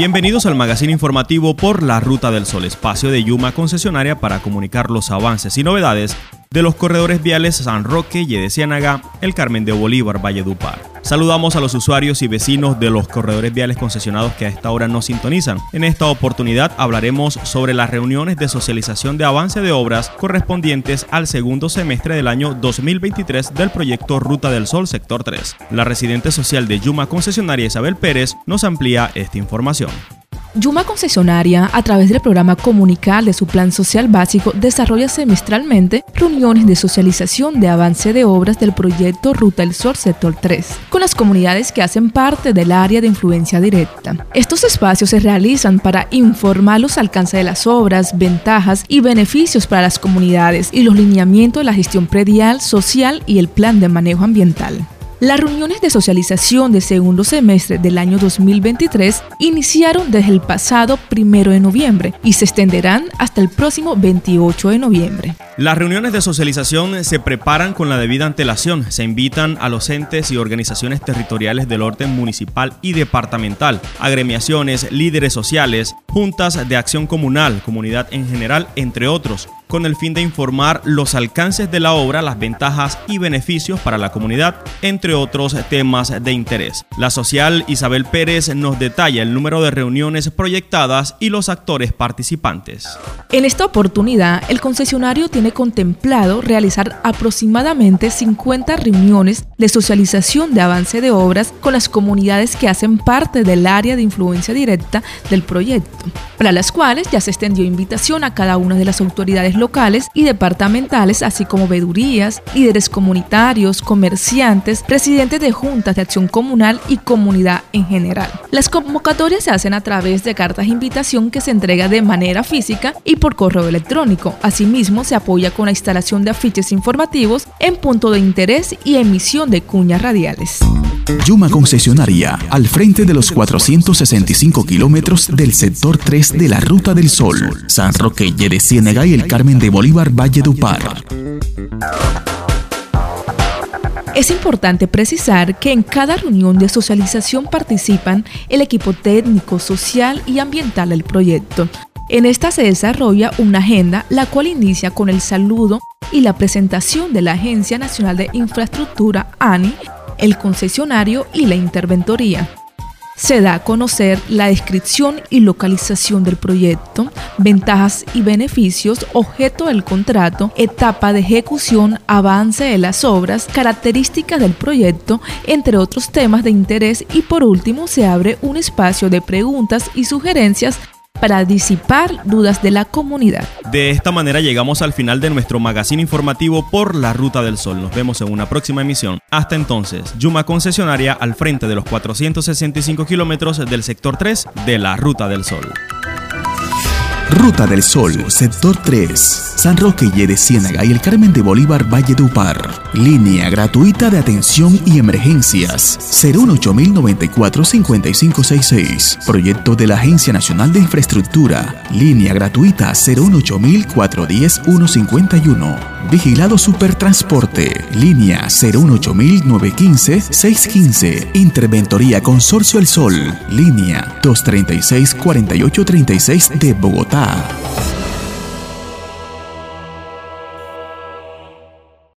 Bienvenidos al magazine informativo por la Ruta del Sol, espacio de Yuma concesionaria para comunicar los avances y novedades de los corredores viales San Roque, Yede Ciénaga, El Carmen de Bolívar, Valledupar. Saludamos a los usuarios y vecinos de los corredores viales concesionados que a esta hora nos sintonizan. En esta oportunidad hablaremos sobre las reuniones de socialización de avance de obras correspondientes al segundo semestre del año 2023 del proyecto Ruta del Sol Sector 3. La residente social de Yuma Concesionaria Isabel Pérez nos amplía esta información. Yuma Concesionaria, a través del programa Comunicar de su Plan Social Básico, desarrolla semestralmente reuniones de socialización de avance de obras del proyecto Ruta del Sol Sector 3, con las comunidades que hacen parte del área de influencia directa. Estos espacios se realizan para informar los alcances de las obras, ventajas y beneficios para las comunidades y los lineamientos de la gestión predial, social y el plan de manejo ambiental. Las reuniones de socialización de segundo semestre del año 2023 iniciaron desde el pasado primero de noviembre y se extenderán hasta el próximo 28 de noviembre. Las reuniones de socialización se preparan con la debida antelación. Se invitan a los entes y organizaciones territoriales del orden municipal y departamental, agremiaciones, líderes sociales, juntas de acción comunal, comunidad en general, entre otros con el fin de informar los alcances de la obra, las ventajas y beneficios para la comunidad, entre otros temas de interés. La social Isabel Pérez nos detalla el número de reuniones proyectadas y los actores participantes. En esta oportunidad, el concesionario tiene contemplado realizar aproximadamente 50 reuniones de socialización de avance de obras con las comunidades que hacen parte del área de influencia directa del proyecto, para las cuales ya se extendió invitación a cada una de las autoridades locales y departamentales, así como vedurías, líderes comunitarios, comerciantes, presidentes de juntas de acción comunal y comunidad en general. Las convocatorias se hacen a través de cartas de invitación que se entrega de manera física y por correo electrónico. Asimismo, se apoya con la instalación de afiches informativos en punto de interés y emisión de cuñas radiales. Yuma Concesionaria, al frente de los 465 kilómetros del sector 3 de la Ruta del Sol, San Roque, de Ciénega y el Carmen de Bolívar Valle Par. Es importante precisar que en cada reunión de socialización participan el equipo técnico, social y ambiental del proyecto. En esta se desarrolla una agenda la cual inicia con el saludo y la presentación de la Agencia Nacional de Infraestructura ANI, el concesionario y la interventoría. Se da a conocer la descripción y localización del proyecto, ventajas y beneficios, objeto del contrato, etapa de ejecución, avance de las obras, características del proyecto, entre otros temas de interés y por último se abre un espacio de preguntas y sugerencias para disipar dudas de la comunidad. De esta manera llegamos al final de nuestro magazine informativo por la Ruta del Sol. Nos vemos en una próxima emisión. Hasta entonces, Yuma Concesionaria al frente de los 465 kilómetros del sector 3 de la Ruta del Sol. Ruta del Sol, sector 3, San Roque y de Ciénaga y el Carmen de Bolívar Valle Upar. Línea gratuita de atención y emergencias 018 5566 Proyecto de la Agencia Nacional de Infraestructura. Línea gratuita 018 410 151 Vigilado Supertransporte. Línea 018 915 615 Interventoría Consorcio El Sol. Línea 236 4836 de Bogotá. 啊。